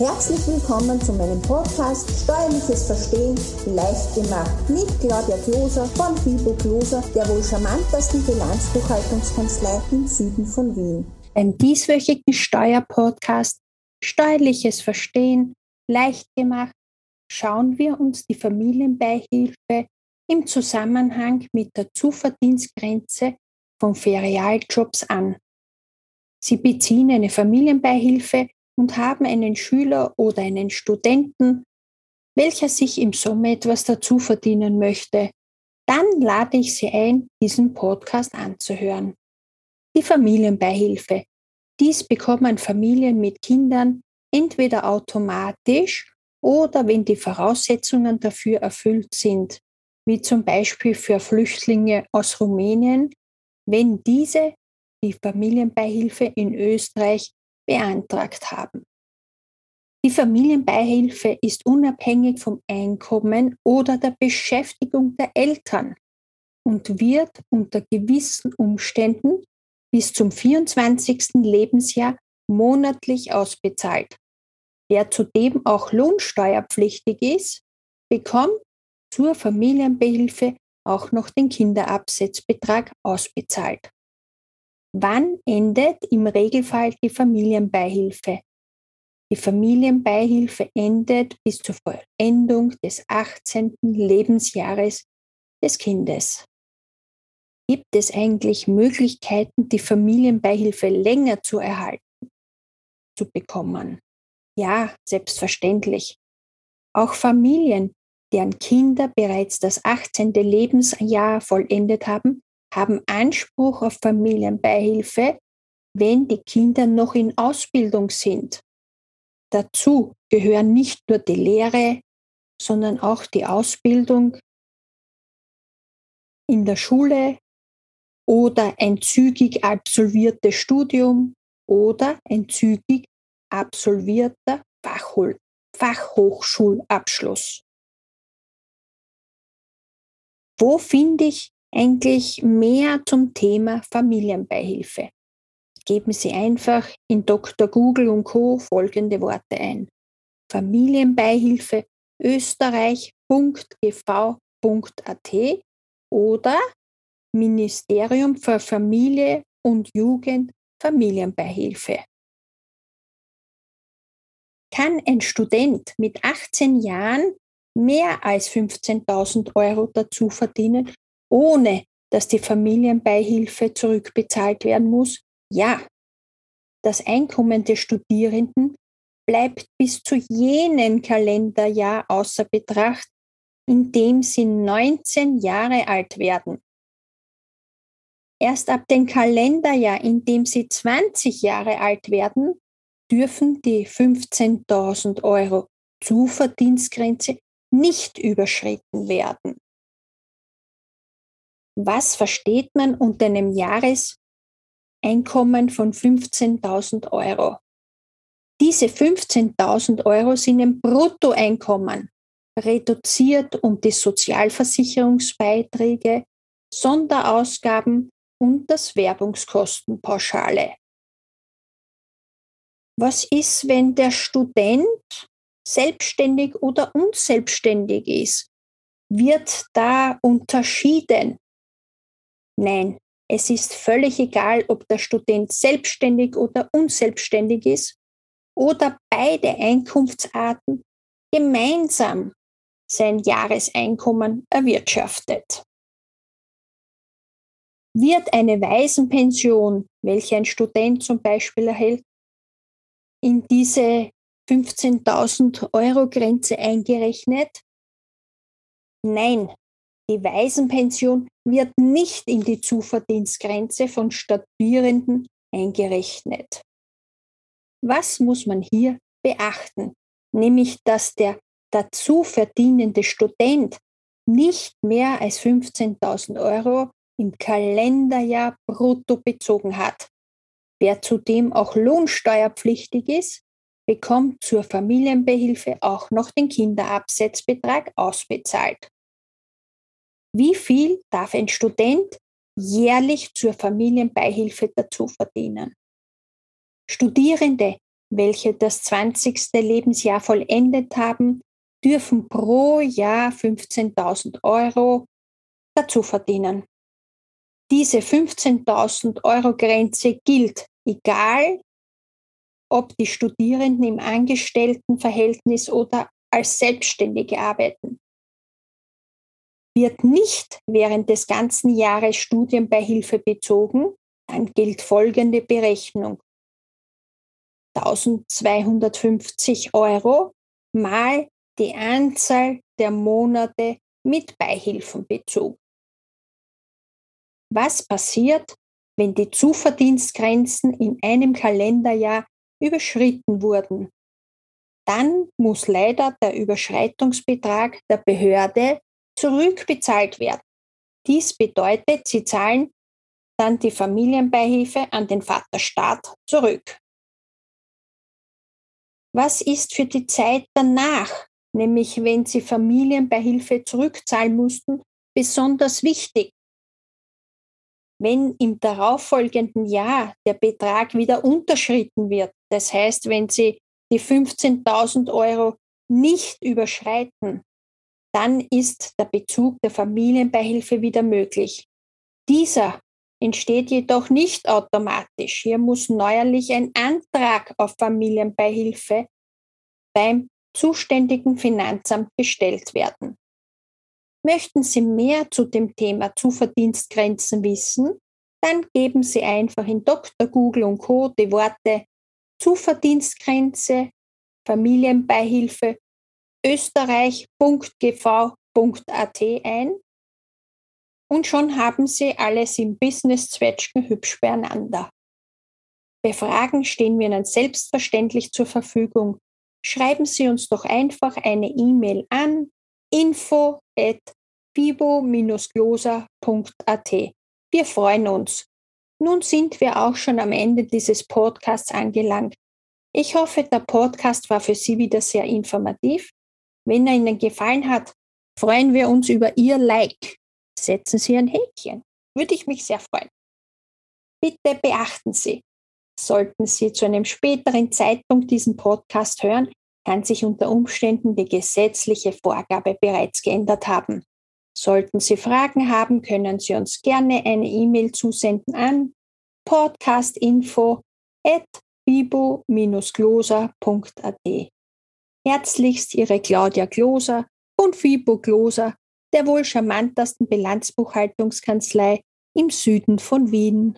Herzlich willkommen zu meinem Podcast Steuerliches Verstehen leicht gemacht mit Claudia Kloser von Fibo Kloser, der wohl charmantesten Bilanzbuchhaltungskanzlei im Süden von Wien. Beim dieswöchigen Steuerpodcast Steuerliches Verstehen leicht gemacht schauen wir uns die Familienbeihilfe im Zusammenhang mit der Zuverdienstgrenze von Ferialjobs an. Sie beziehen eine Familienbeihilfe und haben einen Schüler oder einen Studenten, welcher sich im Sommer etwas dazu verdienen möchte, dann lade ich Sie ein, diesen Podcast anzuhören. Die Familienbeihilfe. Dies bekommen Familien mit Kindern entweder automatisch oder wenn die Voraussetzungen dafür erfüllt sind, wie zum Beispiel für Flüchtlinge aus Rumänien, wenn diese die Familienbeihilfe in Österreich beantragt haben. Die Familienbeihilfe ist unabhängig vom Einkommen oder der Beschäftigung der Eltern und wird unter gewissen Umständen bis zum 24. Lebensjahr monatlich ausbezahlt. Wer zudem auch lohnsteuerpflichtig ist, bekommt zur Familienbeihilfe auch noch den Kinderabsetzbetrag ausbezahlt. Wann endet im Regelfall die Familienbeihilfe? Die Familienbeihilfe endet bis zur Vollendung des 18. Lebensjahres des Kindes. Gibt es eigentlich Möglichkeiten, die Familienbeihilfe länger zu erhalten, zu bekommen? Ja, selbstverständlich. Auch Familien, deren Kinder bereits das 18. Lebensjahr vollendet haben, haben Anspruch auf Familienbeihilfe, wenn die Kinder noch in Ausbildung sind. Dazu gehören nicht nur die Lehre, sondern auch die Ausbildung in der Schule oder ein zügig absolviertes Studium oder ein zügig absolvierter Fachhoch Fachhochschulabschluss. Wo finde ich eigentlich mehr zum Thema Familienbeihilfe. Geben Sie einfach in Dr. Google und Co. folgende Worte ein. Familienbeihilfe österreich.gv.at oder Ministerium für Familie und Jugend Familienbeihilfe. Kann ein Student mit 18 Jahren mehr als 15.000 Euro dazu verdienen, ohne dass die Familienbeihilfe zurückbezahlt werden muss? Ja. Das Einkommen des Studierenden bleibt bis zu jenem Kalenderjahr außer Betracht, in dem sie 19 Jahre alt werden. Erst ab dem Kalenderjahr, in dem sie 20 Jahre alt werden, dürfen die 15.000 Euro Zuverdienstgrenze nicht überschritten werden. Was versteht man unter einem Jahreseinkommen von 15.000 Euro? Diese 15.000 Euro sind ein Bruttoeinkommen, reduziert um die Sozialversicherungsbeiträge, Sonderausgaben und das Werbungskostenpauschale. Was ist, wenn der Student selbstständig oder unselbstständig ist? Wird da unterschieden? Nein, es ist völlig egal, ob der Student selbstständig oder unselbstständig ist oder beide Einkunftsarten gemeinsam sein Jahreseinkommen erwirtschaftet. Wird eine Waisenpension, welche ein Student zum Beispiel erhält, in diese 15.000 Euro Grenze eingerechnet? Nein, die Waisenpension wird nicht in die Zuverdienstgrenze von Studierenden eingerechnet. Was muss man hier beachten? Nämlich, dass der dazu verdienende Student nicht mehr als 15.000 Euro im Kalenderjahr brutto bezogen hat. Wer zudem auch lohnsteuerpflichtig ist, bekommt zur Familienbehilfe auch noch den Kinderabsetzbetrag ausbezahlt. Wie viel darf ein Student jährlich zur Familienbeihilfe dazu verdienen? Studierende, welche das 20. Lebensjahr vollendet haben, dürfen pro Jahr 15.000 Euro dazu verdienen. Diese 15.000 Euro Grenze gilt, egal ob die Studierenden im Angestelltenverhältnis oder als Selbstständige arbeiten. Wird nicht während des ganzen Jahres Studienbeihilfe bezogen, dann gilt folgende Berechnung. 1250 Euro mal die Anzahl der Monate mit Beihilfenbezug. Was passiert, wenn die Zuverdienstgrenzen in einem Kalenderjahr überschritten wurden? Dann muss leider der Überschreitungsbetrag der Behörde zurückbezahlt werden. Dies bedeutet, sie zahlen dann die Familienbeihilfe an den Vaterstaat zurück. Was ist für die Zeit danach, nämlich wenn Sie Familienbeihilfe zurückzahlen mussten, besonders wichtig? Wenn im darauffolgenden Jahr der Betrag wieder unterschritten wird, das heißt, wenn Sie die 15.000 Euro nicht überschreiten, dann ist der Bezug der Familienbeihilfe wieder möglich. Dieser entsteht jedoch nicht automatisch. Hier muss neuerlich ein Antrag auf Familienbeihilfe beim zuständigen Finanzamt gestellt werden. Möchten Sie mehr zu dem Thema Zuverdienstgrenzen wissen, dann geben Sie einfach in Dr. Google und Co. die Worte Zuverdienstgrenze, Familienbeihilfe, österreich.gv.at ein und schon haben Sie alles im Business-Zwetschgen hübsch beieinander. Bei Fragen stehen wir Ihnen selbstverständlich zur Verfügung. Schreiben Sie uns doch einfach eine E-Mail an info at fibo-gloser.at. Wir freuen uns. Nun sind wir auch schon am Ende dieses Podcasts angelangt. Ich hoffe, der Podcast war für Sie wieder sehr informativ. Wenn er Ihnen gefallen hat, freuen wir uns über Ihr Like setzen Sie ein Häkchen. Würde ich mich sehr freuen. Bitte beachten Sie, sollten Sie zu einem späteren Zeitpunkt diesen Podcast hören, kann sich unter Umständen die gesetzliche Vorgabe bereits geändert haben. Sollten Sie Fragen haben, können Sie uns gerne eine E-Mail zusenden an podcastinfo at fibo-gloser.at. Herzlichst Ihre Claudia Gloser und Fibo Gloser der wohl charmantesten Bilanzbuchhaltungskanzlei im Süden von Wien.